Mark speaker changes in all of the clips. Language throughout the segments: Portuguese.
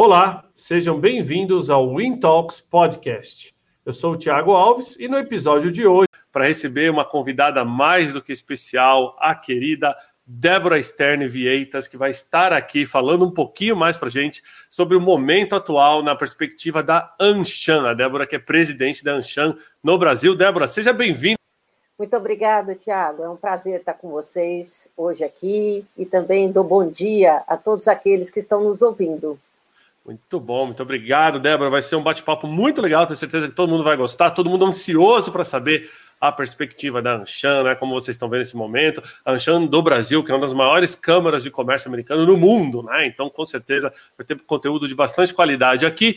Speaker 1: Olá, sejam bem-vindos ao Win Talks Podcast. Eu sou o Thiago Alves e no episódio de hoje, para receber uma convidada mais do que especial, a querida Débora Stern Vieitas, que vai estar aqui falando um pouquinho mais para a gente sobre o momento atual na perspectiva da Anshan. A Débora, que é presidente da Anshan no Brasil. Débora, seja bem-vinda.
Speaker 2: Muito obrigada, Tiago. É um prazer estar com vocês hoje aqui e também dou bom dia a todos aqueles que estão nos ouvindo.
Speaker 1: Muito bom, muito obrigado, Débora. Vai ser um bate-papo muito legal, tenho certeza que todo mundo vai gostar, todo mundo ansioso para saber a perspectiva da Anshan, né? Como vocês estão vendo nesse momento, a Anshan do Brasil, que é uma das maiores câmaras de comércio americano no mundo, né? Então, com certeza, vai ter conteúdo de bastante qualidade aqui.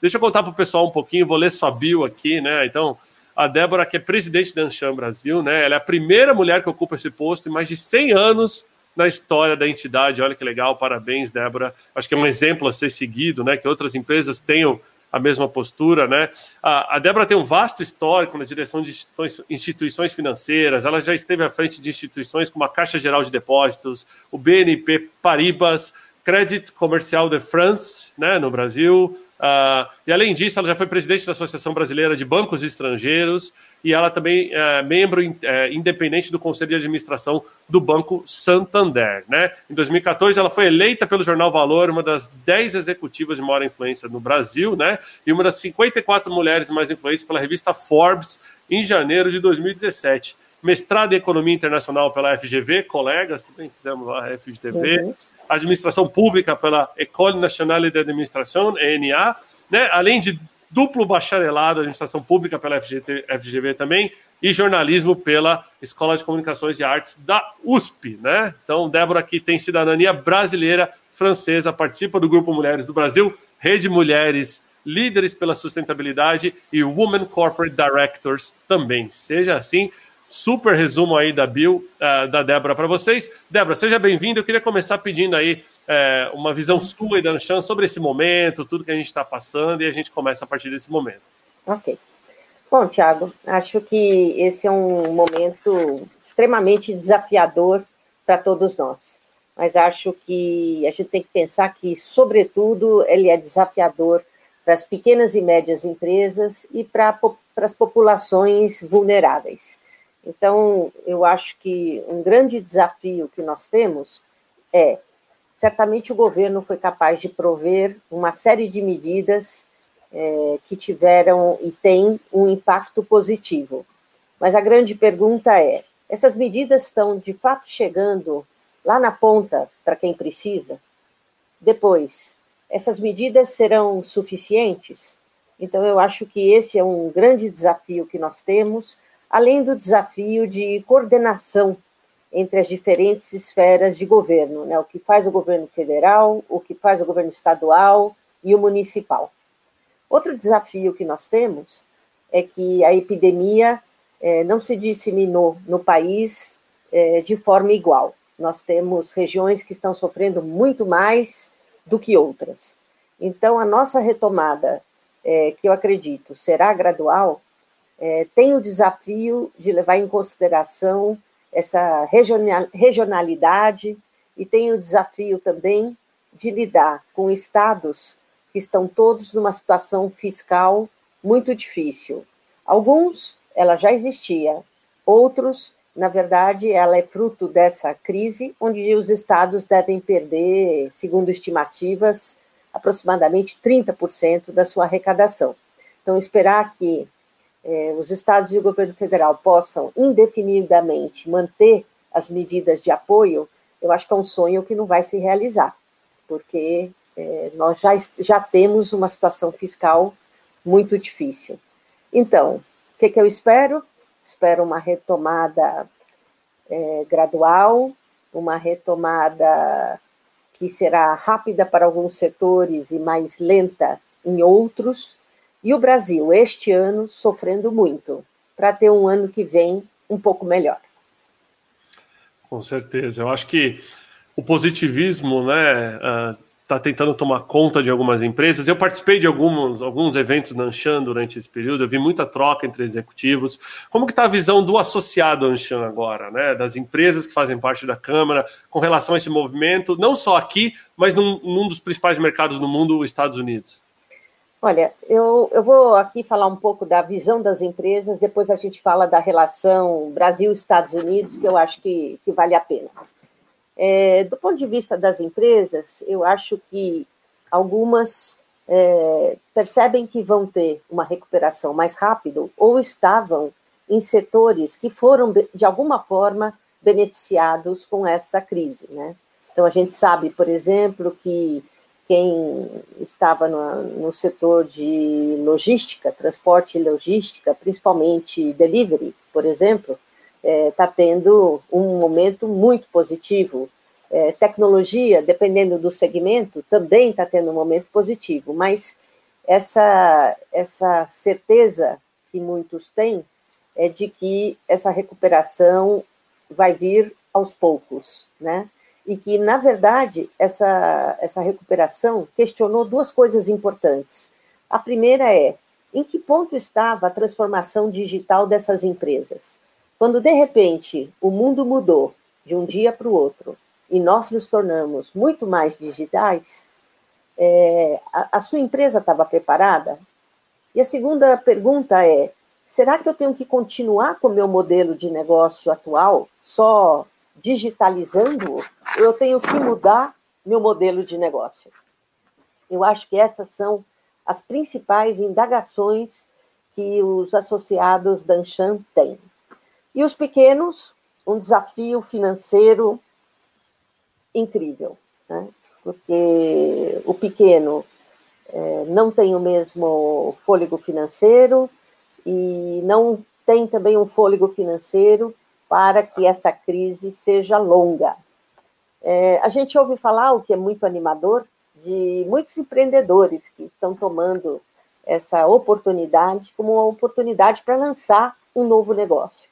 Speaker 1: Deixa eu contar para o pessoal um pouquinho, vou ler sua bio aqui, né? Então, a Débora, que é presidente da Anshan Brasil, né? Ela é a primeira mulher que ocupa esse posto em mais de 100 anos na história da entidade. Olha que legal, parabéns, Débora. Acho que é um exemplo a ser seguido, né? Que outras empresas tenham a mesma postura, né? A, a Débora tem um vasto histórico na direção de instituições, financeiras. Ela já esteve à frente de instituições como a Caixa Geral de Depósitos, o BNP Paribas, Credit Comercial de France, né, no Brasil, Uh, e além disso, ela já foi presidente da Associação Brasileira de Bancos Estrangeiros e ela também é membro é, independente do Conselho de Administração do Banco Santander. Né? Em 2014, ela foi eleita pelo Jornal Valor uma das 10 executivas de maior influência no Brasil né? e uma das 54 mulheres mais influentes pela revista Forbes em janeiro de 2017. Mestrado em Economia Internacional pela FGV, colegas também fizemos lá a FGTV. Uhum administração pública pela École Nationale de Administration, ENA, né? além de duplo bacharelado em administração pública pela FGT, FGV também, e jornalismo pela Escola de Comunicações e Artes da USP. Né? Então, Débora aqui tem cidadania brasileira, francesa, participa do Grupo Mulheres do Brasil, Rede Mulheres Líderes pela Sustentabilidade e Women Corporate Directors também. Seja assim, super resumo aí da Bill, uh, da Débora para vocês. Débora, seja bem-vinda. Eu queria começar pedindo aí uh, uma visão sua e da Anchan sobre esse momento, tudo que a gente está passando, e a gente começa a partir desse momento.
Speaker 2: Ok. Bom, Thiago, acho que esse é um momento extremamente desafiador para todos nós. Mas acho que a gente tem que pensar que, sobretudo, ele é desafiador para as pequenas e médias empresas e para, para as populações vulneráveis. Então, eu acho que um grande desafio que nós temos é, certamente o governo foi capaz de prover uma série de medidas é, que tiveram e têm um impacto positivo. Mas a grande pergunta é: essas medidas estão de fato chegando lá na ponta para quem precisa? Depois, essas medidas serão suficientes? Então, eu acho que esse é um grande desafio que nós temos além do desafio de coordenação entre as diferentes esferas de governo, né? o que faz o governo federal, o que faz o governo estadual e o municipal. Outro desafio que nós temos é que a epidemia é, não se disseminou no país é, de forma igual. Nós temos regiões que estão sofrendo muito mais do que outras. Então, a nossa retomada, é, que eu acredito será gradual, é, tem o desafio de levar em consideração essa regionalidade e tem o desafio também de lidar com estados que estão todos numa situação fiscal muito difícil. Alguns, ela já existia, outros, na verdade, ela é fruto dessa crise, onde os estados devem perder, segundo estimativas, aproximadamente 30% da sua arrecadação. Então, esperar que é, os estados e o governo federal possam indefinidamente manter as medidas de apoio, eu acho que é um sonho que não vai se realizar, porque é, nós já, já temos uma situação fiscal muito difícil. Então, o que, que eu espero? Espero uma retomada é, gradual, uma retomada que será rápida para alguns setores e mais lenta em outros, e o Brasil, este ano, sofrendo muito, para ter um ano que vem um pouco melhor.
Speaker 1: Com certeza. Eu acho que o positivismo, né, está está tentando tomar conta de algumas empresas. Eu participei de alguns, alguns eventos na Anshan durante esse período, eu vi muita troca entre executivos. Como que está a visão do associado Anshan agora, né? Das empresas que fazem parte da Câmara, com relação a esse movimento, não só aqui, mas num, num dos principais mercados no mundo, os Estados Unidos?
Speaker 2: Olha, eu, eu vou aqui falar um pouco da visão das empresas, depois a gente fala da relação Brasil-Estados Unidos, que eu acho que, que vale a pena. É, do ponto de vista das empresas, eu acho que algumas é, percebem que vão ter uma recuperação mais rápido ou estavam em setores que foram, de alguma forma, beneficiados com essa crise. Né? Então, a gente sabe, por exemplo, que quem estava no, no setor de logística, transporte e logística, principalmente delivery, por exemplo, está é, tá tendo um momento muito positivo. É, tecnologia, dependendo do segmento, também está tendo um momento positivo, mas essa, essa certeza que muitos têm é de que essa recuperação vai vir aos poucos, né? E que, na verdade, essa, essa recuperação questionou duas coisas importantes. A primeira é em que ponto estava a transformação digital dessas empresas? Quando de repente o mundo mudou de um dia para o outro e nós nos tornamos muito mais digitais, é, a, a sua empresa estava preparada? E a segunda pergunta é: será que eu tenho que continuar com o meu modelo de negócio atual, só digitalizando? Eu tenho que mudar meu modelo de negócio? Eu acho que essas são as principais indagações que os associados da Anshan têm. E os pequenos, um desafio financeiro incrível, né? porque o pequeno é, não tem o mesmo fôlego financeiro e não tem também um fôlego financeiro para que essa crise seja longa. É, a gente ouve falar, o que é muito animador, de muitos empreendedores que estão tomando essa oportunidade como uma oportunidade para lançar um novo negócio.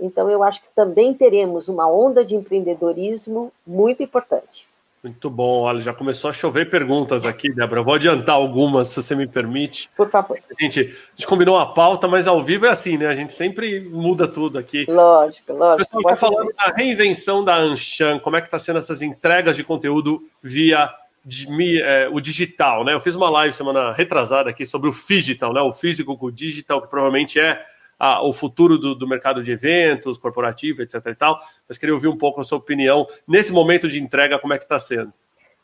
Speaker 2: Então, eu acho que também teremos uma onda de empreendedorismo muito importante.
Speaker 1: Muito bom, olha, já começou a chover perguntas aqui, Débora. Eu vou adiantar algumas, se você me permite.
Speaker 2: Por favor.
Speaker 1: A gente, a gente combinou a pauta, mas ao vivo é assim, né? A gente sempre muda tudo aqui.
Speaker 2: Lógico, lógico.
Speaker 1: Eu estou falando da reinvenção da Anshan, como é que está sendo essas entregas de conteúdo via de, é, o digital, né? Eu fiz uma live semana retrasada aqui sobre o digital, né? O físico com o digital, que provavelmente é a, o futuro do, do, mercado de eventos, corporativo, etc. e tal, mas queria ouvir um pouco a sua opinião nesse momento de entrega, como é que está sendo?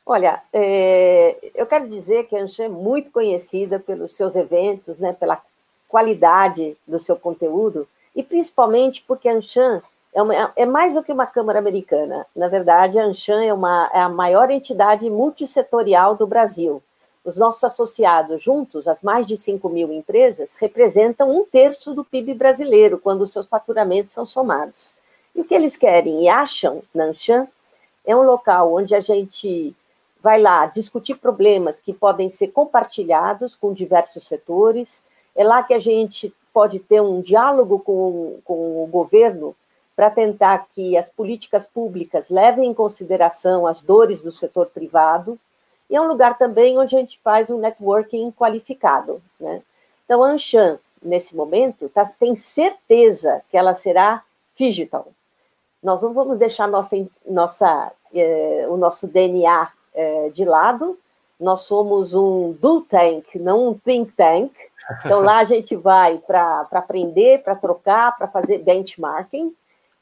Speaker 2: Olha, é, eu quero dizer que a Anshan é muito conhecida pelos seus eventos, né, pela qualidade do seu conteúdo, e principalmente porque a Anshan é, uma, é, mais do que uma Câmara Americana. Na verdade, a Anshan é, uma, é a maior entidade multissetorial do Brasil. Os nossos associados juntos, as mais de 5 mil empresas, representam um terço do PIB brasileiro, quando os seus faturamentos são somados. E o que eles querem e acham na Anshan é um local onde a gente vai lá discutir problemas que podem ser compartilhados com diversos setores, é lá que a gente pode ter um diálogo com, com o governo para tentar que as políticas públicas levem em consideração as dores do setor privado e é um lugar também onde a gente faz um networking qualificado. Né? Então, a Anshan, nesse momento, tá, tem certeza que ela será digital. Nós não vamos deixar nossa, nossa, eh, o nosso DNA eh, de lado, nós somos um do tank, não um think tank. Então, lá a gente vai para aprender, para trocar, para fazer benchmarking,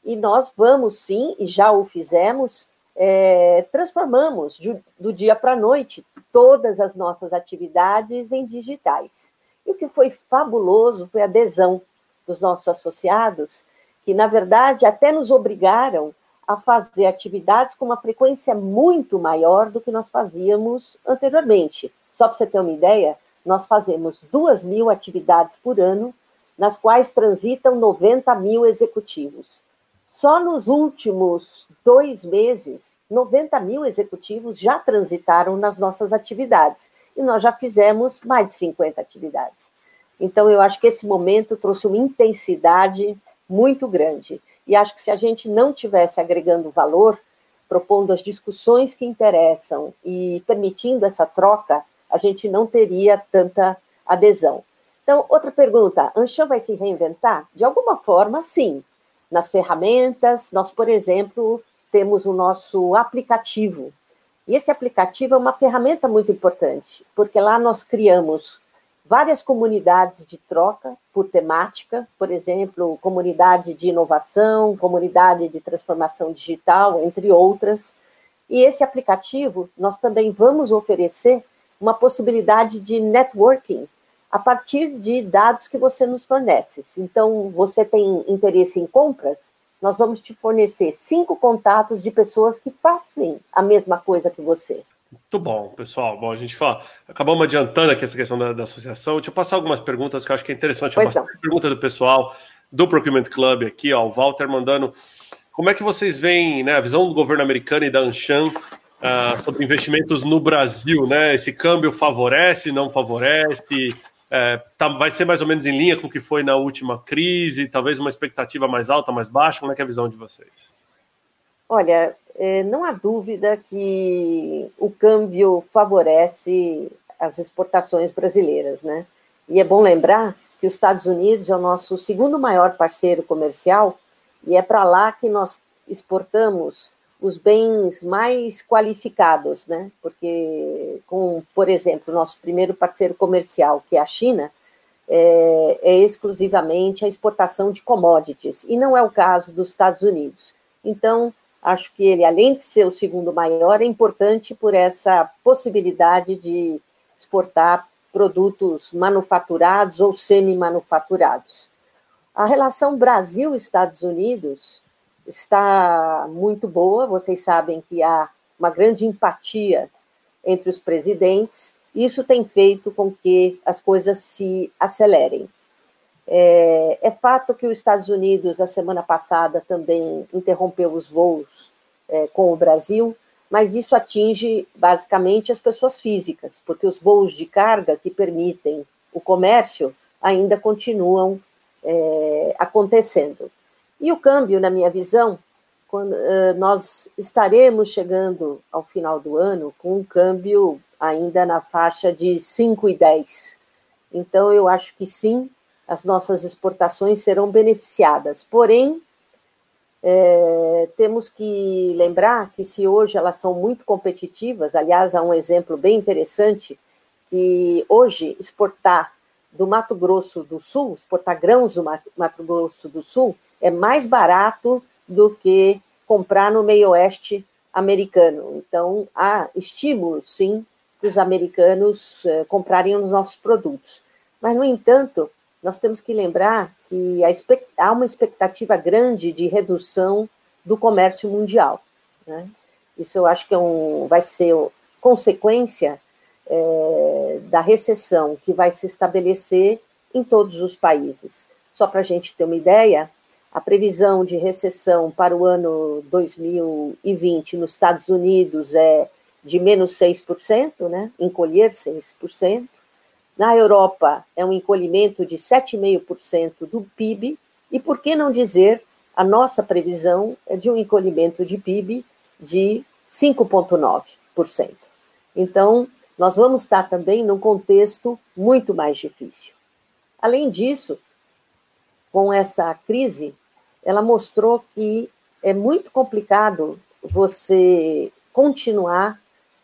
Speaker 2: e nós vamos sim, e já o fizemos, é, transformamos do dia para a noite todas as nossas atividades em digitais. E o que foi fabuloso foi a adesão dos nossos associados, que, na verdade, até nos obrigaram a fazer atividades com uma frequência muito maior do que nós fazíamos anteriormente. Só para você ter uma ideia, nós fazemos duas mil atividades por ano, nas quais transitam 90 mil executivos. Só nos últimos dois meses, 90 mil executivos já transitaram nas nossas atividades e nós já fizemos mais de 50 atividades. Então, eu acho que esse momento trouxe uma intensidade muito grande. E acho que se a gente não tivesse agregando valor, propondo as discussões que interessam e permitindo essa troca, a gente não teria tanta adesão. Então, outra pergunta: Anshan vai se reinventar? De alguma forma, sim. Nas ferramentas, nós, por exemplo, temos o nosso aplicativo. E esse aplicativo é uma ferramenta muito importante, porque lá nós criamos várias comunidades de troca por temática, por exemplo, comunidade de inovação, comunidade de transformação digital, entre outras. E esse aplicativo, nós também vamos oferecer uma possibilidade de networking a partir de dados que você nos fornece. Então, você tem interesse em compras? Nós vamos te fornecer cinco contatos de pessoas que fazem a mesma coisa que você.
Speaker 1: Muito bom, pessoal. Bom, a gente fala, acabamos adiantando aqui essa questão da, da associação. Deixa eu passar algumas perguntas que eu acho que é interessante. Pois uma pergunta do pessoal do Procurement Club aqui, ó, o Walter mandando. Como é que vocês veem né, a visão do governo americano e da Anshan uh, sobre investimentos no Brasil? Né? Esse câmbio favorece, não favorece? É, tá, vai ser mais ou menos em linha com o que foi na última crise? Talvez uma expectativa mais alta, mais baixa? Como é é a visão de vocês?
Speaker 2: Olha, é, não há dúvida que o câmbio favorece as exportações brasileiras, né? E é bom lembrar que os Estados Unidos é o nosso segundo maior parceiro comercial e é para lá que nós exportamos os bens mais qualificados, né? Porque, com, por exemplo, nosso primeiro parceiro comercial, que é a China, é, é exclusivamente a exportação de commodities, e não é o caso dos Estados Unidos. Então, Acho que ele, além de ser o segundo maior, é importante por essa possibilidade de exportar produtos manufaturados ou semi-manufaturados. A relação Brasil-Estados Unidos está muito boa, vocês sabem que há uma grande empatia entre os presidentes, isso tem feito com que as coisas se acelerem. É, é, fato que os Estados Unidos, a semana passada, também interrompeu os voos é, com o Brasil, mas isso atinge basicamente as pessoas físicas, porque os voos de carga que permitem o comércio ainda continuam é, acontecendo. E o câmbio, na minha visão, quando, uh, nós estaremos chegando ao final do ano com um câmbio ainda na faixa de 5,10. Então, eu acho que sim, as nossas exportações serão beneficiadas. Porém, é, temos que lembrar que se hoje elas são muito competitivas, aliás, há um exemplo bem interessante, que hoje exportar do Mato Grosso do Sul, exportar grãos do Mato Grosso do Sul, é mais barato do que comprar no meio oeste americano. Então, há estímulo, sim, para os americanos eh, comprarem os nossos produtos. Mas, no entanto, nós temos que lembrar que há uma expectativa grande de redução do comércio mundial. Né? Isso eu acho que é um, vai ser consequência é, da recessão que vai se estabelecer em todos os países. Só para a gente ter uma ideia, a previsão de recessão para o ano 2020 nos Estados Unidos é de menos 6%, né? encolher 6%. Na Europa, é um encolhimento de 7,5% do PIB, e por que não dizer a nossa previsão é de um encolhimento de PIB de 5,9%. Então, nós vamos estar também num contexto muito mais difícil. Além disso, com essa crise, ela mostrou que é muito complicado você continuar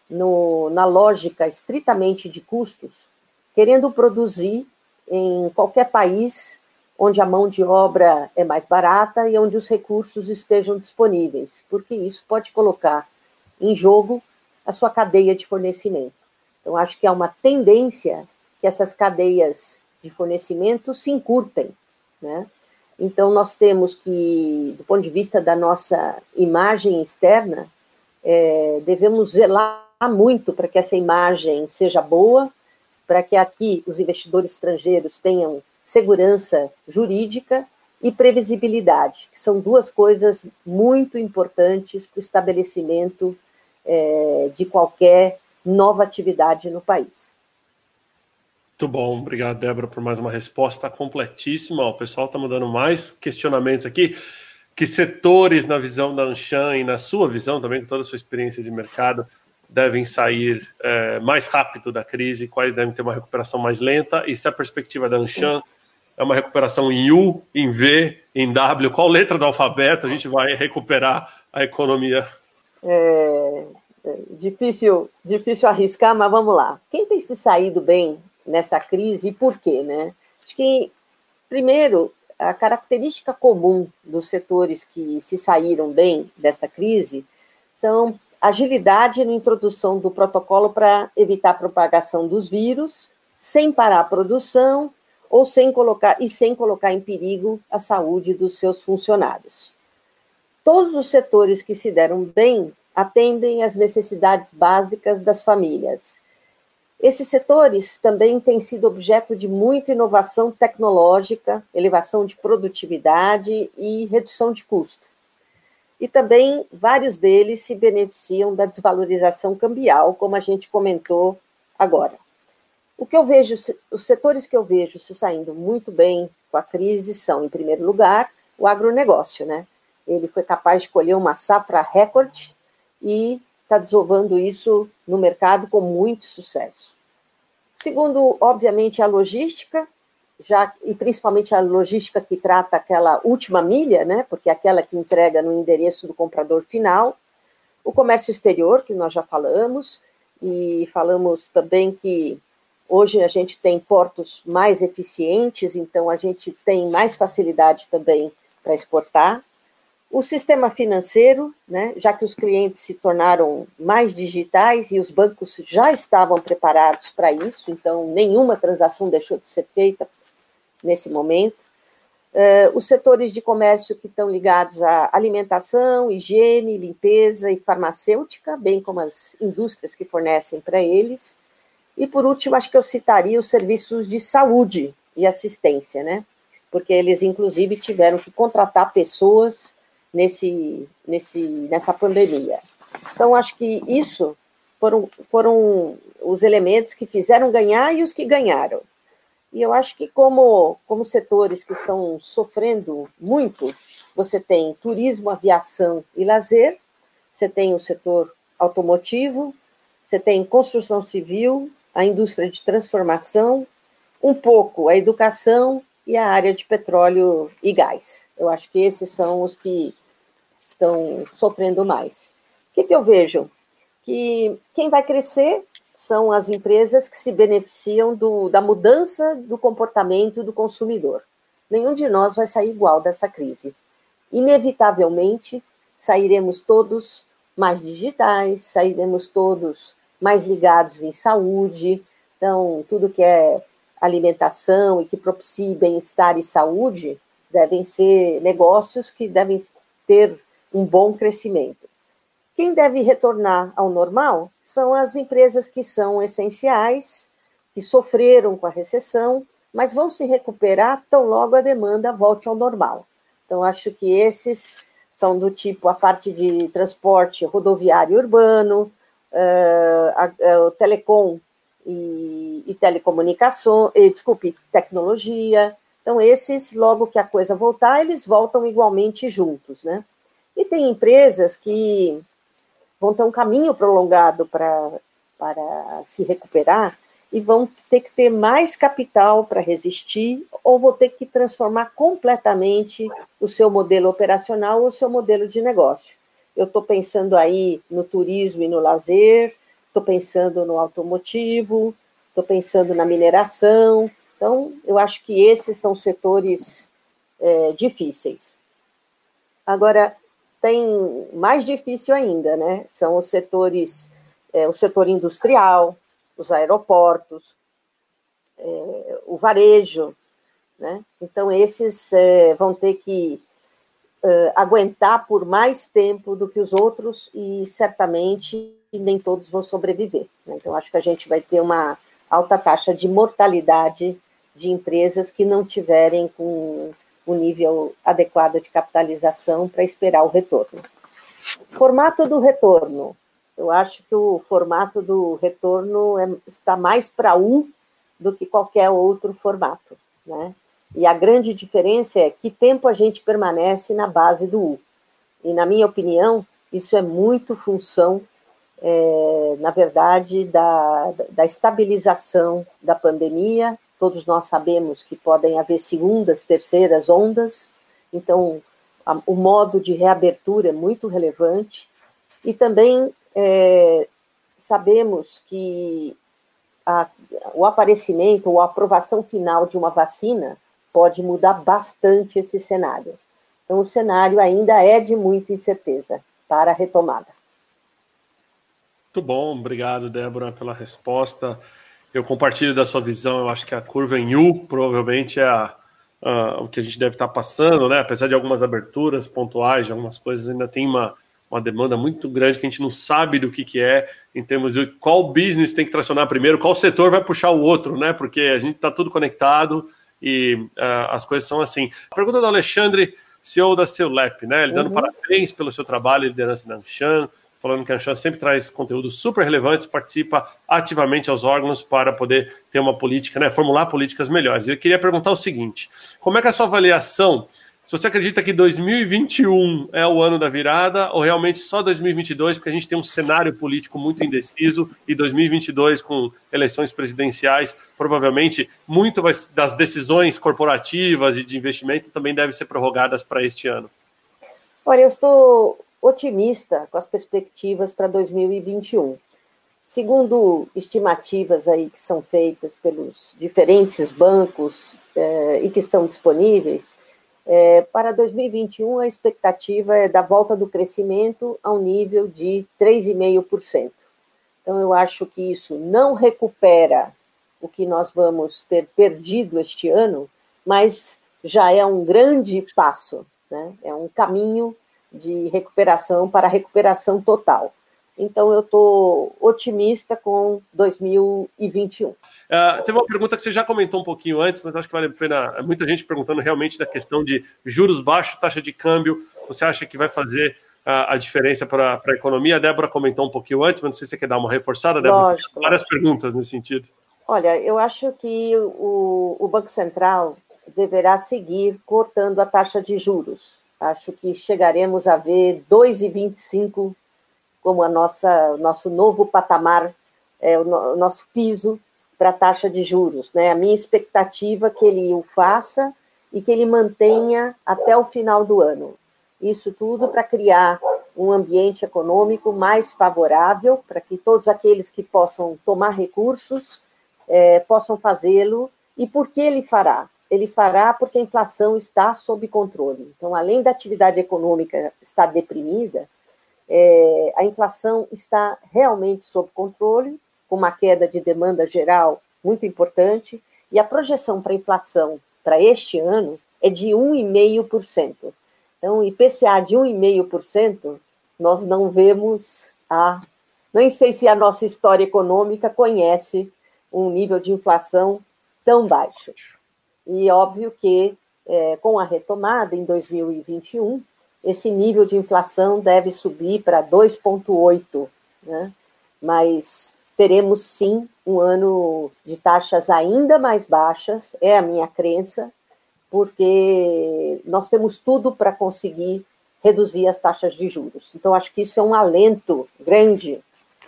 Speaker 2: no, na lógica estritamente de custos querendo produzir em qualquer país onde a mão de obra é mais barata e onde os recursos estejam disponíveis, porque isso pode colocar em jogo a sua cadeia de fornecimento. Então, acho que há uma tendência que essas cadeias de fornecimento se encurtem, né? Então, nós temos que, do ponto de vista da nossa imagem externa, é, devemos zelar muito para que essa imagem seja boa para que aqui os investidores estrangeiros tenham segurança jurídica e previsibilidade, que são duas coisas muito importantes para o estabelecimento é, de qualquer nova atividade no país.
Speaker 1: Muito bom, obrigado, Débora, por mais uma resposta completíssima. O pessoal está mandando mais questionamentos aqui. que setores, na visão da Anshan e na sua visão também, com toda a sua experiência de mercado, devem sair é, mais rápido da crise, quais devem ter uma recuperação mais lenta, e se a perspectiva da Anshan é uma recuperação em U, em V, em W, qual letra do alfabeto a gente vai recuperar a economia?
Speaker 2: É, é difícil, difícil arriscar, mas vamos lá. Quem tem se saído bem nessa crise e por quê, né? Acho que, primeiro, a característica comum dos setores que se saíram bem dessa crise são agilidade na introdução do protocolo para evitar a propagação dos vírus, sem parar a produção ou sem colocar e sem colocar em perigo a saúde dos seus funcionários. Todos os setores que se deram bem atendem às necessidades básicas das famílias. Esses setores também têm sido objeto de muita inovação tecnológica, elevação de produtividade e redução de custo e também vários deles se beneficiam da desvalorização cambial, como a gente comentou agora. O que eu vejo, os setores que eu vejo se saindo muito bem com a crise são, em primeiro lugar, o agronegócio, né? Ele foi capaz de colher uma safra recorde e está desovando isso no mercado com muito sucesso. Segundo, obviamente, a logística, já e principalmente a logística que trata aquela última milha, né, porque é aquela que entrega no endereço do comprador final, o comércio exterior, que nós já falamos, e falamos também que hoje a gente tem portos mais eficientes, então a gente tem mais facilidade também para exportar. O sistema financeiro, né, já que os clientes se tornaram mais digitais e os bancos já estavam preparados para isso, então nenhuma transação deixou de ser feita nesse momento. Uh, os setores de comércio que estão ligados à alimentação, higiene, limpeza e farmacêutica, bem como as indústrias que fornecem para eles. E, por último, acho que eu citaria os serviços de saúde e assistência, né? Porque eles, inclusive, tiveram que contratar pessoas nesse, nesse, nessa pandemia. Então, acho que isso foram, foram os elementos que fizeram ganhar e os que ganharam. E eu acho que, como, como setores que estão sofrendo muito, você tem turismo, aviação e lazer, você tem o setor automotivo, você tem construção civil, a indústria de transformação, um pouco a educação e a área de petróleo e gás. Eu acho que esses são os que estão sofrendo mais. O que, que eu vejo? Que quem vai crescer são as empresas que se beneficiam do, da mudança do comportamento do consumidor. Nenhum de nós vai sair igual dessa crise. Inevitavelmente, sairemos todos mais digitais, sairemos todos mais ligados em saúde. Então, tudo que é alimentação e que propicie bem-estar e saúde devem ser negócios que devem ter um bom crescimento. Quem deve retornar ao normal são as empresas que são essenciais, que sofreram com a recessão, mas vão se recuperar tão logo a demanda volte ao normal. Então, acho que esses são do tipo a parte de transporte rodoviário urbano, uh, a, a, o telecom e, e telecomunicação, e, desculpe, tecnologia. Então, esses, logo que a coisa voltar, eles voltam igualmente juntos, né? E tem empresas que vão ter um caminho prolongado para se recuperar e vão ter que ter mais capital para resistir ou vão ter que transformar completamente o seu modelo operacional ou o seu modelo de negócio. Eu estou pensando aí no turismo e no lazer, estou pensando no automotivo, estou pensando na mineração. Então, eu acho que esses são setores é, difíceis. Agora, tem mais difícil ainda, né? São os setores, é, o setor industrial, os aeroportos, é, o varejo, né? Então, esses é, vão ter que é, aguentar por mais tempo do que os outros e certamente nem todos vão sobreviver. Né? Então, acho que a gente vai ter uma alta taxa de mortalidade de empresas que não tiverem com o nível adequado de capitalização para esperar o retorno. Formato do retorno. Eu acho que o formato do retorno é, está mais para U do que qualquer outro formato. Né? E a grande diferença é que tempo a gente permanece na base do U. E, na minha opinião, isso é muito função, é, na verdade, da, da estabilização da pandemia. Todos nós sabemos que podem haver segundas, terceiras ondas, então a, o modo de reabertura é muito relevante. E também é, sabemos que a, o aparecimento ou a aprovação final de uma vacina pode mudar bastante esse cenário. Então, o cenário ainda é de muita incerteza para a retomada.
Speaker 1: Muito bom, obrigado, Débora, pela resposta. Eu compartilho da sua visão, eu acho que a curva em U provavelmente é a, a, o que a gente deve estar passando, né? Apesar de algumas aberturas pontuais, de algumas coisas, ainda tem uma, uma demanda muito grande que a gente não sabe do que, que é, em termos de qual business tem que tracionar primeiro, qual setor vai puxar o outro, né? Porque a gente está tudo conectado e uh, as coisas são assim. A pergunta do Alexandre, CEO da Ceulep, né? Ele dando uhum. parabéns pelo seu trabalho e liderança na Anshan, falando que a Anshan sempre traz conteúdos super relevantes, participa ativamente aos órgãos para poder ter uma política, né? Formular políticas melhores. Eu queria perguntar o seguinte: como é que é a sua avaliação se você acredita que 2021 é o ano da virada ou realmente só 2022, porque a gente tem um cenário político muito indeciso e 2022 com eleições presidenciais, provavelmente muito das decisões corporativas e de investimento também devem ser prorrogadas para este ano.
Speaker 2: Olha, eu estou otimista com as perspectivas para 2021. Segundo estimativas aí que são feitas pelos diferentes bancos eh, e que estão disponíveis, é, para 2021, a expectativa é da volta do crescimento ao nível de 3,5%. Então, eu acho que isso não recupera o que nós vamos ter perdido este ano, mas já é um grande passo, né? é um caminho de recuperação para recuperação total. Então, eu estou otimista com 2021. Uh,
Speaker 1: é, teve uma pergunta que você já comentou um pouquinho antes, mas acho que vale a pena. É muita gente perguntando realmente da questão de juros baixos, taxa de câmbio. Você acha que vai fazer uh, a diferença para a economia? A Débora comentou um pouquinho antes, mas não sei se você quer dar uma reforçada, Débora. Lógico. Várias perguntas nesse sentido.
Speaker 2: Olha, eu acho que o, o Banco Central deverá seguir cortando a taxa de juros. Acho que chegaremos a ver 2,25 como a nossa nosso novo patamar, é, o, no, o nosso piso para a taxa de juros. Né? A minha expectativa é que ele o faça e que ele mantenha até o final do ano. Isso tudo para criar um ambiente econômico mais favorável para que todos aqueles que possam tomar recursos é, possam fazê-lo. E por que ele fará? Ele fará porque a inflação está sob controle. Então, além da atividade econômica estar deprimida, é, a inflação está realmente sob controle, com uma queda de demanda geral muito importante, e a projeção para a inflação para este ano é de 1,5%. Então, IPCA de 1,5%, nós não vemos a. Nem sei se a nossa história econômica conhece um nível de inflação tão baixo. E óbvio que, é, com a retomada em 2021, esse nível de inflação deve subir para 2,8%, né? mas teremos sim um ano de taxas ainda mais baixas, é a minha crença, porque nós temos tudo para conseguir reduzir as taxas de juros. Então, acho que isso é um alento grande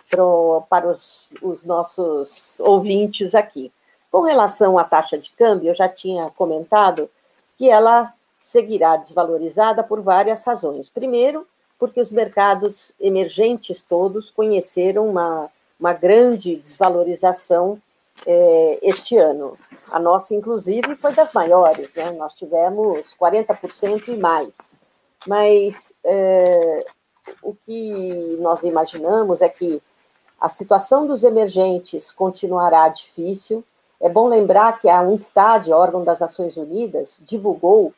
Speaker 2: pro, para os, os nossos ouvintes aqui. Com relação à taxa de câmbio, eu já tinha comentado que ela seguirá desvalorizada por várias razões. Primeiro, porque os mercados emergentes todos conheceram uma, uma grande desvalorização é, este ano. A nossa, inclusive, foi das maiores, né? nós tivemos 40% e mais. Mas é, o que nós imaginamos é que a situação dos emergentes continuará difícil. É bom lembrar que a UNCTAD, órgão das Nações Unidas, divulgou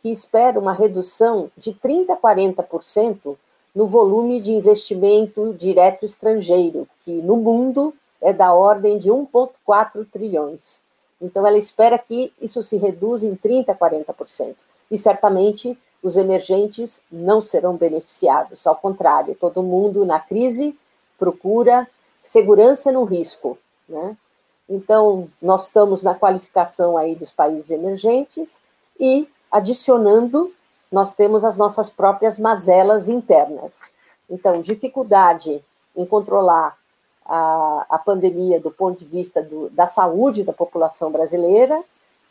Speaker 2: que espera uma redução de 30% a 40% no volume de investimento direto estrangeiro, que no mundo é da ordem de 1,4 trilhões. Então, ela espera que isso se reduza em 30% a 40%. E certamente os emergentes não serão beneficiados, ao contrário, todo mundo na crise procura segurança no risco. Né? Então, nós estamos na qualificação aí dos países emergentes e, adicionando, nós temos as nossas próprias mazelas internas. Então, dificuldade em controlar a, a pandemia do ponto de vista do, da saúde da população brasileira,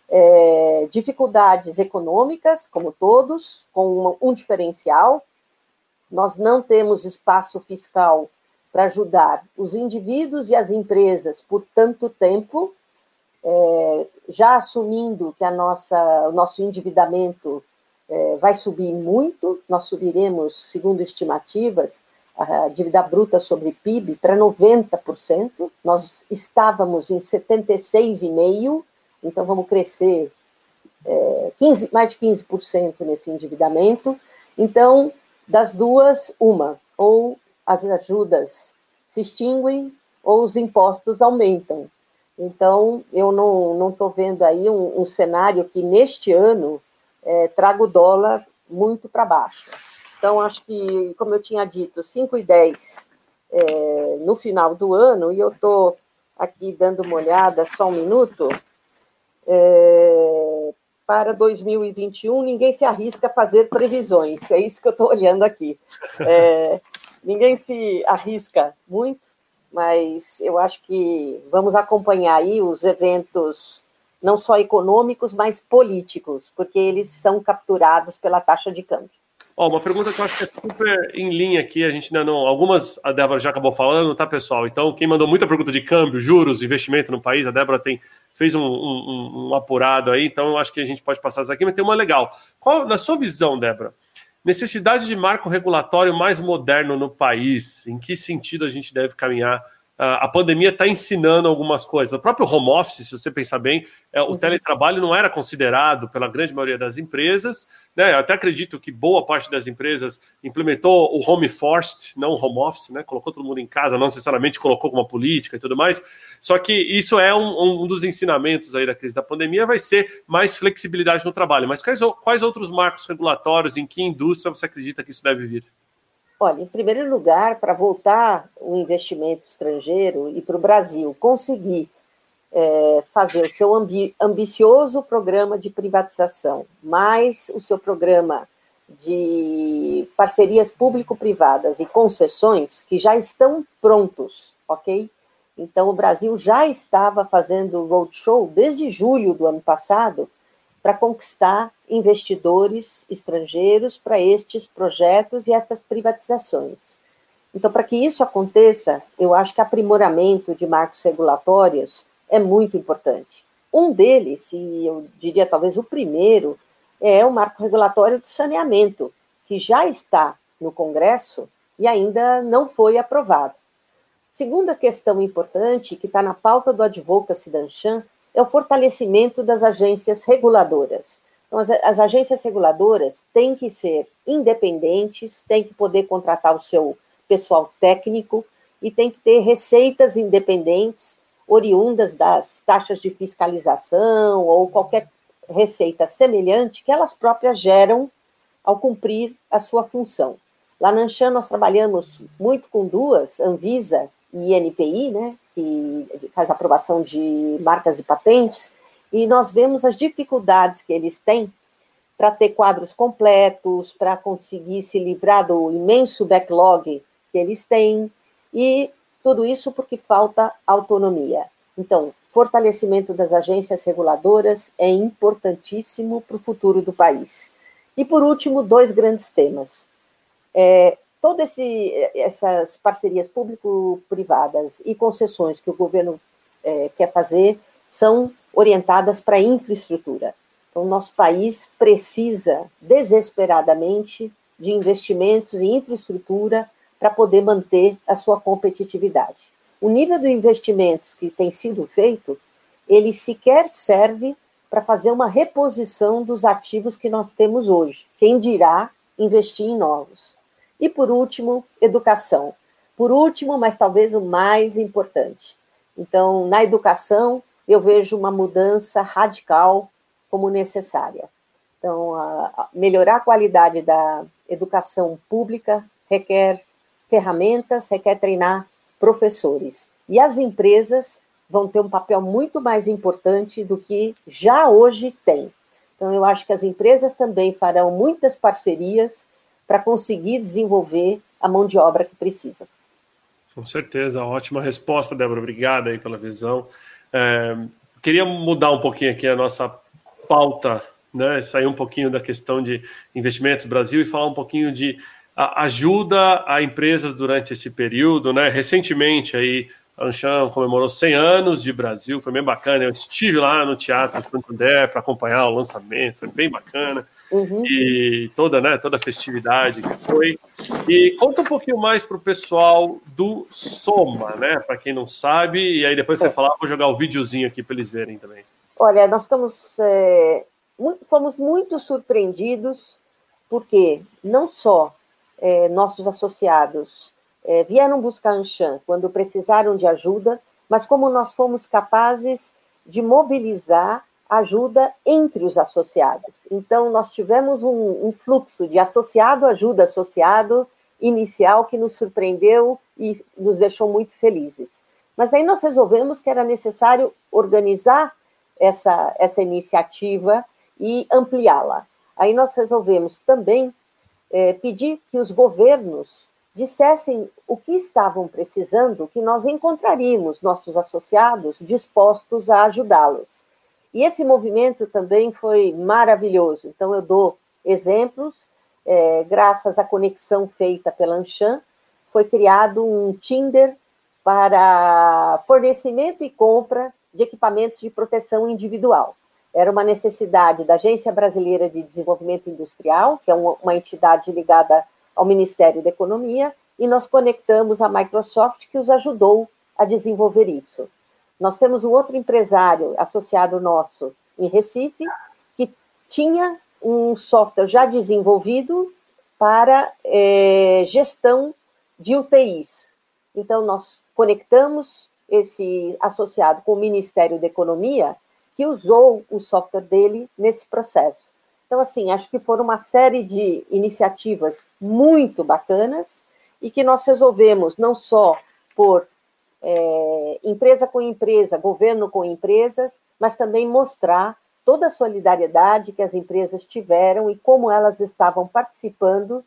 Speaker 2: é, dificuldades econômicas, como todos, com uma, um diferencial. Nós não temos espaço fiscal para ajudar os indivíduos e as empresas por tanto tempo, é, já assumindo que a nossa, o nosso endividamento é, vai subir muito, nós subiremos, segundo estimativas, a dívida bruta sobre PIB para 90%, nós estávamos em 76,5%, então vamos crescer é, 15, mais de 15% nesse endividamento. Então, das duas, uma, ou as ajudas se extinguem ou os impostos aumentam. Então, eu não estou vendo aí um, um, cenário que neste ano é, traga o dólar muito para baixo. Então, acho que, como eu tinha dito, 5,10 é, no final do ano, e eu estou aqui dando uma olhada, só um minuto, é, para 2021, ninguém se arrisca a fazer previsões, é isso que eu estou olhando aqui. É, ninguém se arrisca muito, mas eu acho que vamos acompanhar aí os eventos não só econômicos, mas políticos, porque eles são capturados pela taxa de câmbio.
Speaker 1: Ó, uma pergunta que eu acho que é super em linha aqui, a gente ainda não. Algumas a Débora já acabou falando, tá, pessoal? Então, quem mandou muita pergunta de câmbio, juros, investimento no país, a Débora tem, fez um, um, um apurado aí, então eu acho que a gente pode passar isso aqui, mas tem uma legal. Qual, na sua visão, Débora, necessidade de marco regulatório mais moderno no país? Em que sentido a gente deve caminhar a pandemia está ensinando algumas coisas. O próprio home office, se você pensar bem, é, o uhum. teletrabalho não era considerado pela grande maioria das empresas. Né? Eu até acredito que boa parte das empresas implementou o home first, não o home office, né? colocou todo mundo em casa, não necessariamente colocou como política e tudo mais. Só que isso é um, um dos ensinamentos aí da crise da pandemia, vai ser mais flexibilidade no trabalho. Mas quais, quais outros marcos regulatórios, em que indústria você acredita que isso deve vir?
Speaker 2: Olha, em primeiro lugar, para voltar o investimento estrangeiro e para o Brasil conseguir é, fazer o seu ambi ambicioso programa de privatização, mais o seu programa de parcerias público-privadas e concessões, que já estão prontos, ok? Então, o Brasil já estava fazendo roadshow desde julho do ano passado para conquistar investidores estrangeiros para estes projetos e estas privatizações. Então, para que isso aconteça, eu acho que aprimoramento de marcos regulatórios é muito importante. Um deles, e eu diria talvez o primeiro, é o marco regulatório do saneamento, que já está no Congresso e ainda não foi aprovado. Segunda questão importante, que está na pauta do Advocacy Danchan, é o fortalecimento das agências reguladoras. Então, as, as, agências reguladoras têm que ser independentes, têm que poder contratar o seu pessoal técnico e têm que ter receitas independentes, oriundas das taxas de fiscalização ou qualquer receita semelhante que elas próprias geram ao cumprir a sua função. Lá na Anshan, nós trabalhamos muito com duas, Anvisa e INPI, né, que faz aprovação de marcas e patentes, e nós vemos as dificuldades que eles têm para ter quadros completos, para conseguir se livrar do imenso backlog que eles têm, e tudo isso porque falta autonomia. Então, fortalecimento das agências reguladoras é importantíssimo para o futuro do país. E, por último, dois grandes temas. É, todas essas parcerias público-privadas e concessões que o governo é, quer fazer são orientadas para a infraestrutura. Então, nosso país precisa desesperadamente de investimentos em infraestrutura para poder manter a sua competitividade. O nível de investimentos que tem sido feito, ele sequer serve para fazer uma reposição dos ativos que nós temos hoje. Quem dirá investir em novos? E por último, educação. Por último, mas talvez o mais importante. Então, na educação, eu vejo uma mudança radical como necessária. Então, a, a melhorar a qualidade da educação pública requer ferramentas, requer treinar professores. E as empresas vão ter um papel muito mais importante do que já hoje tem. Então, eu acho que as empresas também farão muitas parcerias para conseguir desenvolver a mão de obra que precisam.
Speaker 1: Com certeza, ótima resposta, Débora. Obrigada aí pela visão. É, queria mudar um pouquinho aqui a nossa pauta, né? Sair um pouquinho da questão de investimentos Brasil e falar um pouquinho de ajuda a empresas durante esse período, né? Recentemente aí a Anshan comemorou 100 anos de Brasil, foi bem bacana. Eu estive lá no Teatro de Santander para acompanhar o lançamento, foi bem bacana. Uhum. E toda, né, toda a festividade que foi. E conta um pouquinho mais para o pessoal do Soma, né? Para quem não sabe, e aí depois você é. falar, vou jogar o videozinho aqui para eles verem também.
Speaker 2: Olha, nós estamos, é, muito, fomos muito surpreendidos, porque não só é, nossos associados é, vieram buscar Anshan quando precisaram de ajuda, mas como nós fomos capazes de mobilizar ajuda entre os associados. Então, nós tivemos um, um fluxo de associado ajuda associado inicial que nos surpreendeu e nos deixou muito felizes. Mas aí nós resolvemos que era necessário organizar essa, essa iniciativa e ampliá-la. Aí nós resolvemos também é, pedir que os governos dissessem o que estavam precisando, que nós encontraríamos nossos associados dispostos a ajudá-los. E esse movimento também foi maravilhoso. Então, eu dou exemplos. É, graças à conexão feita pela Anshan, foi criado um Tinder para fornecimento e compra de equipamentos de proteção individual. Era uma necessidade da Agência Brasileira de Desenvolvimento Industrial, que é uma entidade ligada ao Ministério da Economia, e nós conectamos a Microsoft, que os ajudou a desenvolver isso. Nós temos um outro empresário associado nosso em Recife, que tinha um software já desenvolvido para é, gestão de UTIs. Então, nós conectamos esse associado com o Ministério da Economia, que usou o software dele nesse processo. Então, assim, acho que foram uma série de iniciativas muito bacanas e que nós resolvemos não só por é, empresa com empresa, governo com empresas, mas também mostrar toda a solidariedade que as empresas tiveram e como elas estavam participando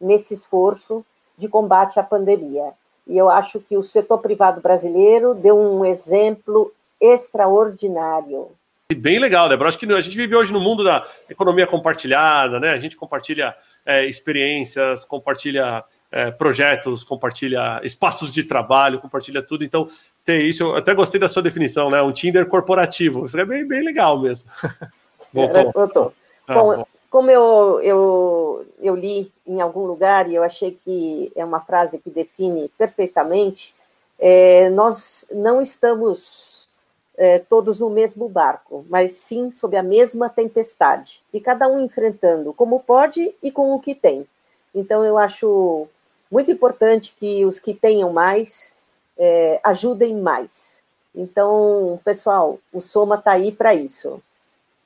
Speaker 2: nesse esforço de combate à pandemia. E eu acho que o setor privado brasileiro deu um exemplo extraordinário.
Speaker 1: Bem legal, Débora. Acho que a gente vive hoje no mundo da economia compartilhada, né? A gente compartilha é, experiências, compartilha é, projetos, compartilha espaços de trabalho, compartilha tudo. Então, ter isso, eu até gostei da sua definição, né? Um Tinder corporativo. Isso é bem, bem legal mesmo.
Speaker 2: Voltou. Voltou. Ah, bom, bom, como eu, eu, eu li em algum lugar e eu achei que é uma frase que define perfeitamente, é, nós não estamos é, todos no mesmo barco, mas sim sob a mesma tempestade, e cada um enfrentando como pode e com o que tem. Então, eu acho muito importante que os que tenham mais é, ajudem mais. Então, pessoal, o Soma está aí para isso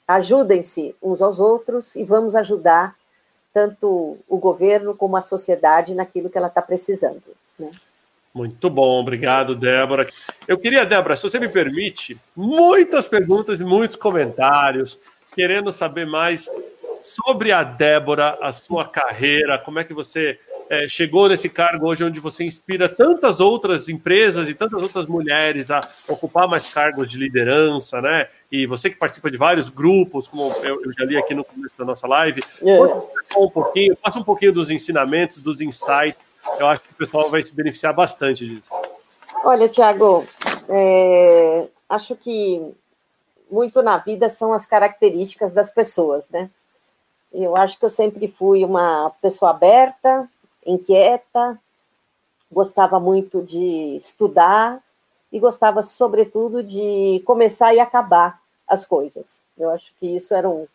Speaker 2: ajudem-se uns aos outros e vamos ajudar tanto o governo como a sociedade naquilo que ela está precisando. Né?
Speaker 1: Muito bom, obrigado, Débora. Eu queria, Débora, se você me permite, muitas perguntas e muitos comentários, querendo saber mais sobre a Débora, a sua carreira, como é que você é, chegou nesse cargo hoje onde você inspira tantas outras empresas e tantas outras mulheres a ocupar mais cargos de liderança, né? E você que participa de vários grupos, como eu, eu já li aqui no começo da nossa live, é. um pouquinho, passa um pouquinho dos ensinamentos, dos insights. Eu acho que o pessoal vai se beneficiar bastante disso.
Speaker 2: Olha, Tiago, é, acho que muito na vida são as características das pessoas, né? Eu acho que eu sempre fui uma pessoa aberta, inquieta, gostava muito de estudar e gostava, sobretudo, de começar e acabar as coisas. Eu acho que isso eram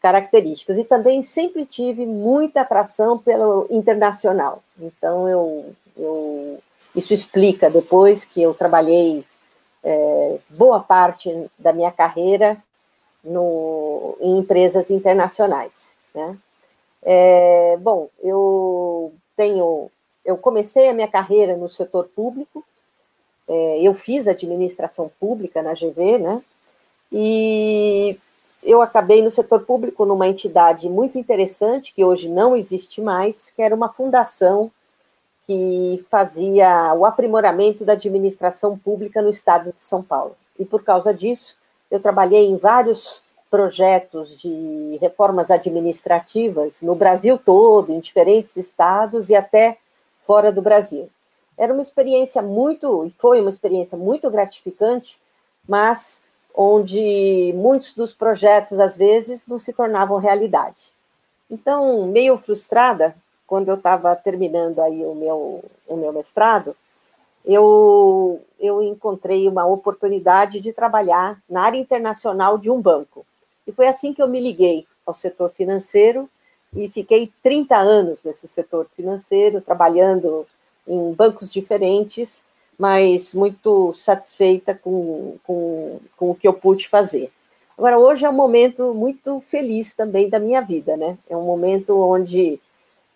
Speaker 2: características. E também sempre tive muita atração pelo internacional. Então, eu, eu isso explica depois que eu trabalhei é, boa parte da minha carreira no, em empresas internacionais. Né? É, bom, eu tenho, eu comecei a minha carreira no setor público, é, eu fiz administração pública na GV, né? E eu acabei no setor público numa entidade muito interessante, que hoje não existe mais, que era uma fundação que fazia o aprimoramento da administração pública no estado de São Paulo. E por causa disso, eu trabalhei em vários projetos de reformas administrativas no Brasil todo, em diferentes estados e até fora do Brasil. Era uma experiência muito, e foi uma experiência muito gratificante, mas onde muitos dos projetos, às vezes, não se tornavam realidade. Então, meio frustrada, quando eu estava terminando aí o meu, o meu mestrado, eu, eu encontrei uma oportunidade de trabalhar na área internacional de um banco. E foi assim que eu me liguei ao setor financeiro e fiquei 30 anos nesse setor financeiro, trabalhando em bancos diferentes, mas muito satisfeita com, com, com o que eu pude fazer. Agora, hoje é um momento muito feliz também da minha vida, né? É um momento onde,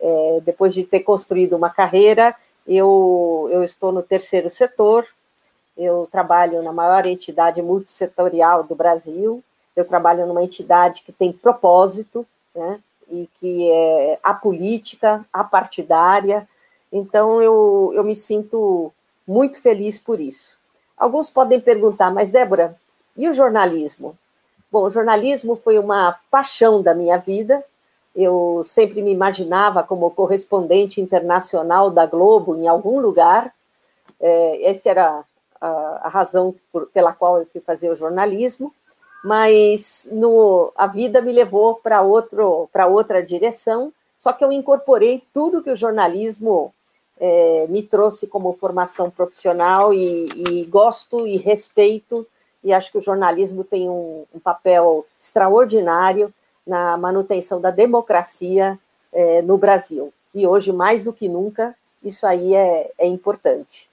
Speaker 2: é, depois de ter construído uma carreira, eu, eu estou no terceiro setor, eu trabalho na maior entidade multissetorial do Brasil, eu trabalho numa entidade que tem propósito, né? E que é apolítica, apartidária, então eu, eu me sinto muito feliz por isso. Alguns podem perguntar, mas Débora, e o jornalismo? Bom, o jornalismo foi uma paixão da minha vida. Eu sempre me imaginava como correspondente internacional da Globo em algum lugar. É, essa era a, a razão por, pela qual eu fui fazer o jornalismo. Mas no, a vida me levou para outra direção. Só que eu incorporei tudo que o jornalismo é, me trouxe como formação profissional e, e, gosto e respeito, e acho que o jornalismo tem um, um papel extraordinário na manutenção da democracia é, no Brasil. E hoje, mais do que nunca, isso aí é, é importante.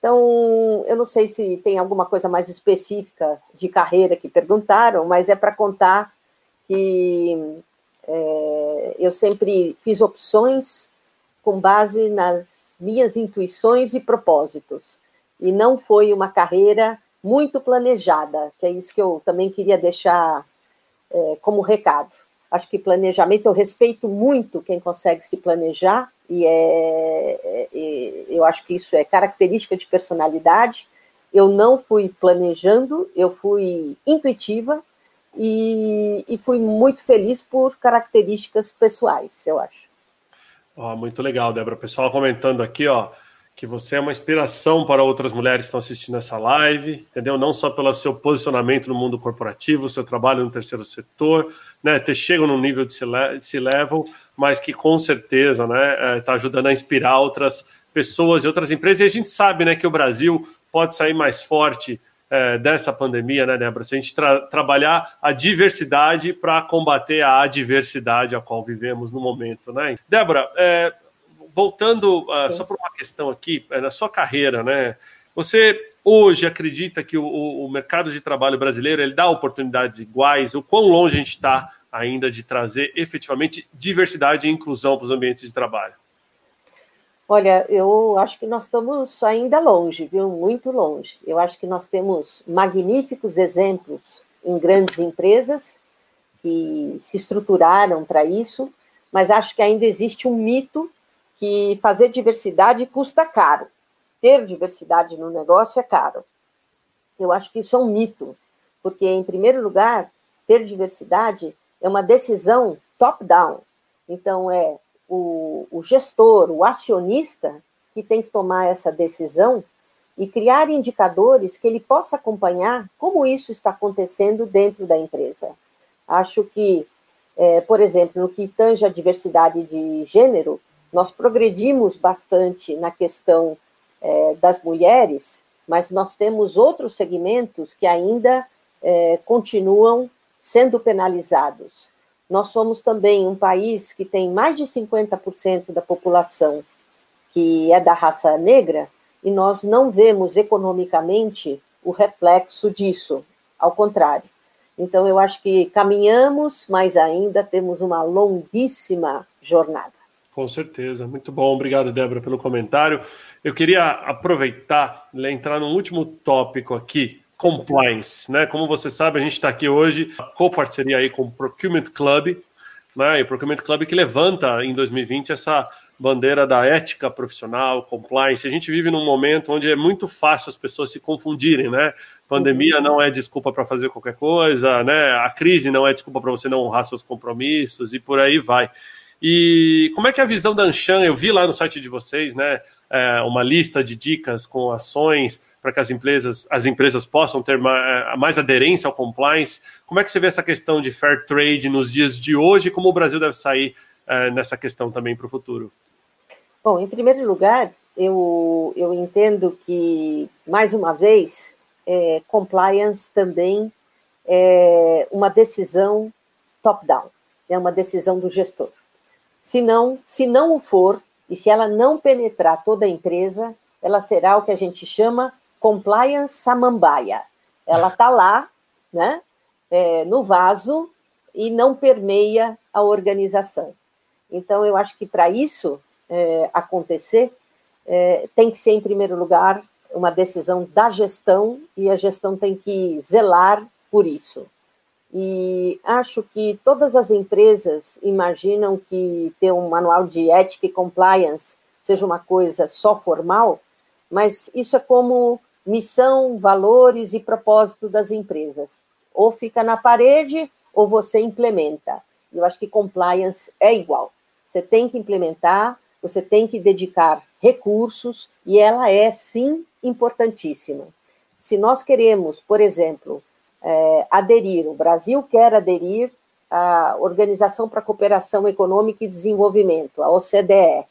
Speaker 2: Então, eu não sei se tem alguma coisa mais específica de carreira que perguntaram, mas é para contar que é, eu sempre fiz opções com base nas minhas intuições e propósitos. E não foi uma carreira muito planejada, que é isso que eu também queria deixar é, como recado. Acho que planejamento, eu respeito muito quem consegue se planejar, e é, é, eu acho que isso é característica de personalidade. Eu não fui planejando, eu fui intuitiva e, e fui muito feliz por características pessoais, eu acho.
Speaker 1: Ó, muito legal, Débora. O pessoal comentando aqui, ó, que você é uma inspiração para outras mulheres que estão assistindo essa live, entendeu? Não só pelo seu posicionamento no mundo corporativo, seu trabalho no terceiro setor, né? Ter chegam num nível de se level, mas que com certeza, né, está é, ajudando a inspirar outras pessoas e outras empresas. E a gente sabe, né, que o Brasil pode sair mais forte é, dessa pandemia, né, Débora? Se a gente tra trabalhar a diversidade para combater a adversidade a qual vivemos no momento, né? Débora, é, voltando uh, só para uma questão aqui, é, na sua carreira, né? Você hoje acredita que o, o, mercado de trabalho brasileiro ele dá oportunidades iguais? O quão longe a gente está ainda de trazer efetivamente diversidade e inclusão para os ambientes de trabalho?
Speaker 2: Olha, eu acho que nós estamos ainda longe, viu? Muito longe. Eu acho que nós temos magníficos exemplos em grandes empresas que se estruturaram para isso, mas acho que ainda existe um mito que fazer diversidade custa caro. Ter diversidade no negócio é caro. Eu acho que isso é um mito, porque, em primeiro lugar, ter diversidade é uma decisão top-down. Então, é o, o gestor, o acionista, que tem que tomar essa decisão e criar indicadores que ele possa acompanhar como isso está acontecendo dentro da empresa. Acho que, é, por exemplo, no que tange a diversidade de gênero, nós progredimos bastante na questão é, das mulheres, mas nós temos outros segmentos que ainda é, continuam sendo penalizados. Nós somos também um país que tem mais de 50% da população que é da raça negra, e nós não vemos economicamente o reflexo disso, ao contrário. Então, eu acho que caminhamos, mas ainda temos uma longuíssima jornada.
Speaker 1: Com certeza, muito bom. Obrigado, Débora, pelo comentário. Eu queria aproveitar, né, entrar no último tópico aqui, compliance. Né? Como você sabe, a gente está aqui hoje, com parceria aí com o Procurement Club, né? e o Procurement Club que levanta em 2020 essa bandeira da ética profissional, compliance. A gente vive num momento onde é muito fácil as pessoas se confundirem, né? Pandemia não é desculpa para fazer qualquer coisa, né? A crise não é desculpa para você não honrar seus compromissos e por aí vai. E como é que é a visão da Anshan? Eu vi lá no site de vocês, né, é, uma lista de dicas com ações para que as empresas, as empresas possam ter mais, é, mais, aderência ao compliance. Como é que você vê essa questão de fair trade nos dias de hoje? e Como o Brasil deve sair é, nessa questão também para o futuro?
Speaker 2: Bom, em primeiro lugar, eu, eu entendo que, mais uma vez, é, compliance também é uma decisão top-down, é uma decisão do gestor. Se não, se não o for, e se ela não penetrar toda a empresa, ela será o que a gente chama compliance samambaia. Ela está lá, né, é, no vaso e não permeia a organização. Então, eu acho que para isso é, acontecer, é, tem que ser, em primeiro lugar, uma decisão da gestão e a gestão tem que zelar por isso. E acho que todas as empresas imaginam que ter um manual de ética e compliance seja uma coisa só formal, mas isso é como missão, valores e propósito das empresas. Ou fica na parede ou você implementa. Eu acho que compliance é igual. Você tem que implementar, você tem que dedicar recursos e ela é sim importantíssima. Se nós queremos, por exemplo, é, aderir, o Brasil quer aderir à Organização para a Cooperação Econômica e Desenvolvimento, a OCDE.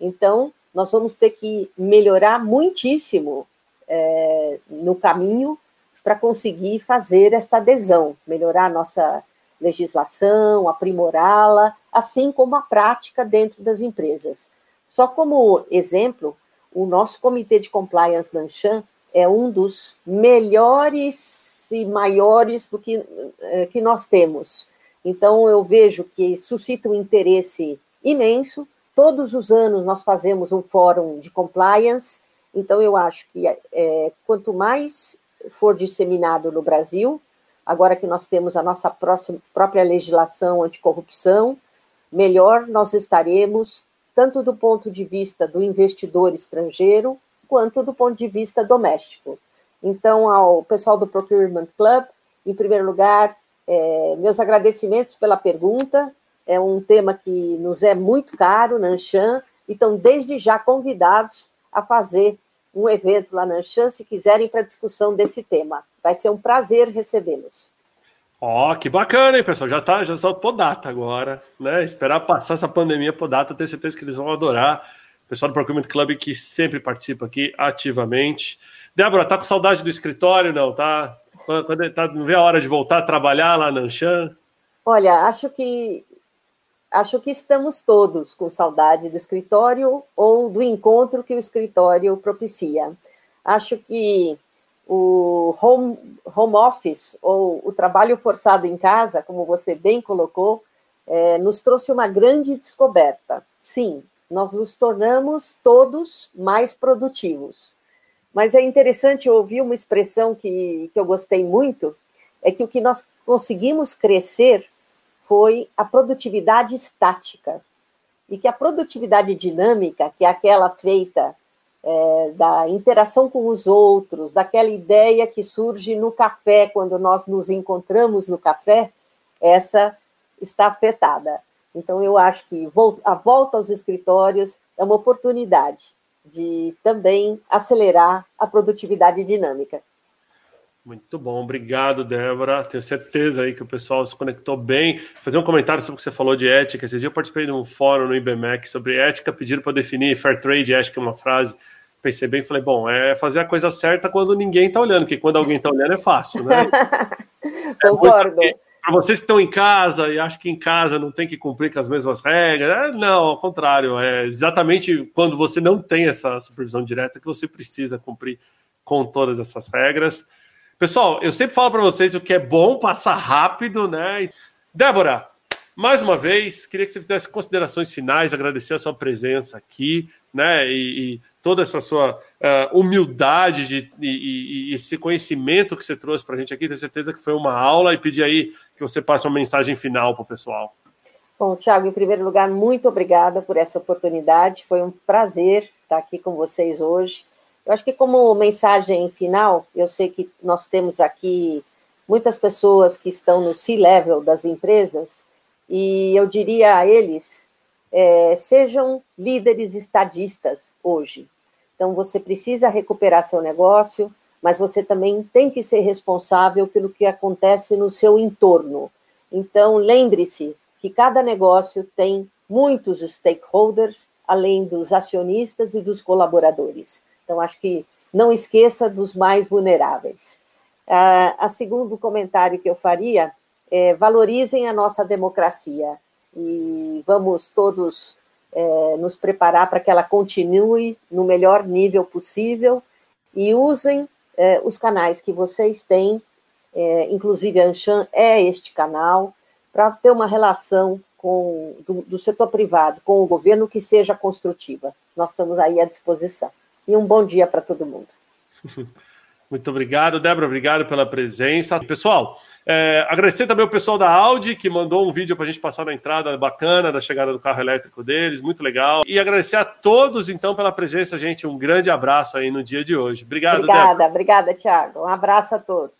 Speaker 2: Então, nós vamos ter que melhorar muitíssimo é, no caminho para conseguir fazer esta adesão, melhorar a nossa legislação, aprimorá-la, assim como a prática dentro das empresas. Só como exemplo, o nosso comitê de compliance da Anshan é um dos melhores e maiores do que, eh, que nós temos. Então, eu vejo que suscita um interesse imenso. Todos os anos nós fazemos um fórum de compliance, então eu acho que é, quanto mais for disseminado no Brasil, agora que nós temos a nossa próxima, própria legislação anticorrupção, melhor nós estaremos, tanto do ponto de vista do investidor estrangeiro, quanto do ponto de vista doméstico. Então, ao pessoal do Procurement Club, em primeiro lugar, é, meus agradecimentos pela pergunta. É um tema que nos é muito caro na e estão desde já convidados a fazer um evento lá na se quiserem, para discussão desse tema. Vai ser um prazer recebê-los.
Speaker 1: Ó, oh, que bacana, hein, pessoal? Já tá, já só por data agora, né? Esperar passar essa pandemia por data, tenho certeza que eles vão adorar. Pessoal do Procurement Club que sempre participa aqui ativamente. Débora, tá com saudade do escritório, não? Tá? Quando tá, não vê a hora de voltar a trabalhar lá na Anshan?
Speaker 2: Olha, acho que acho que estamos todos com saudade do escritório ou do encontro que o escritório propicia. Acho que o home, home office ou o trabalho forçado em casa, como você bem colocou, é, nos trouxe uma grande descoberta. Sim, nós nos tornamos todos mais produtivos. Mas é interessante ouvir uma expressão que, que eu gostei muito, é que o que nós conseguimos crescer foi a produtividade estática. E que a produtividade dinâmica, que é aquela feita é, da interação com os outros, daquela ideia que surge no café, quando nós nos encontramos no café, essa está afetada. Então, eu acho que a volta aos escritórios é uma oportunidade de também acelerar a produtividade dinâmica.
Speaker 1: Muito bom, obrigado, Débora. Tenho certeza aí que o pessoal se conectou bem. Vou fazer um comentário sobre o que você falou de ética. Esses dias eu participei de um fórum no IBMEC sobre ética, pediram para definir fair trade, ética é uma frase. Pensei bem, falei, bom, é fazer a coisa certa quando ninguém está olhando, porque quando alguém está olhando é fácil, né?
Speaker 2: Concordo. É
Speaker 1: para vocês que estão em casa e acham que em casa não tem que cumprir com as mesmas regras, é, não, ao contrário, é exatamente quando você não tem essa supervisão direta que você precisa cumprir com todas essas regras. Pessoal, eu sempre falo para vocês o que é bom passar rápido, né? Débora, mais uma vez, queria que você fizesse considerações finais, agradecer a sua presença aqui, né? E, e toda essa sua uh, humildade de, e, e, esse conhecimento que você trouxe para a gente aqui. Tenho certeza que foi uma aula e pedir aí que você passe uma mensagem final para o pessoal.
Speaker 2: Bom, Tiago, em primeiro lugar, muito obrigada por essa oportunidade. Foi um prazer estar aqui com vocês hoje. Eu acho que, como mensagem final, eu sei que nós temos aqui muitas pessoas que estão no C-level das empresas, e eu diria a eles: é, sejam líderes estadistas hoje. Então, você precisa recuperar seu negócio, mas você também tem que ser responsável pelo que acontece no seu entorno. Então, lembre-se que cada negócio tem muitos stakeholders, além dos acionistas e dos colaboradores. Então, acho que não esqueça dos mais vulneráveis. Uh, a segundo comentário que eu faria é valorizem a nossa democracia e vamos todos é, nos preparar para que ela continue no melhor nível possível e usem é, os canais que vocês têm, é, inclusive a Anshan é este canal, para ter uma relação com, do, do setor privado com o governo que seja construtiva. Nós estamos aí à disposição. E um bom dia para todo mundo.
Speaker 1: Muito obrigado, Débora. Obrigado pela presença. Pessoal, é, agradecer também o pessoal da Audi, que mandou um vídeo para a gente passar na entrada bacana da chegada do carro elétrico deles, muito legal. E agradecer a todos, então, pela presença, gente. Um grande abraço aí no dia de hoje. Obrigado,
Speaker 2: Obrigada, Débora. obrigada, Tiago. Um abraço a todos.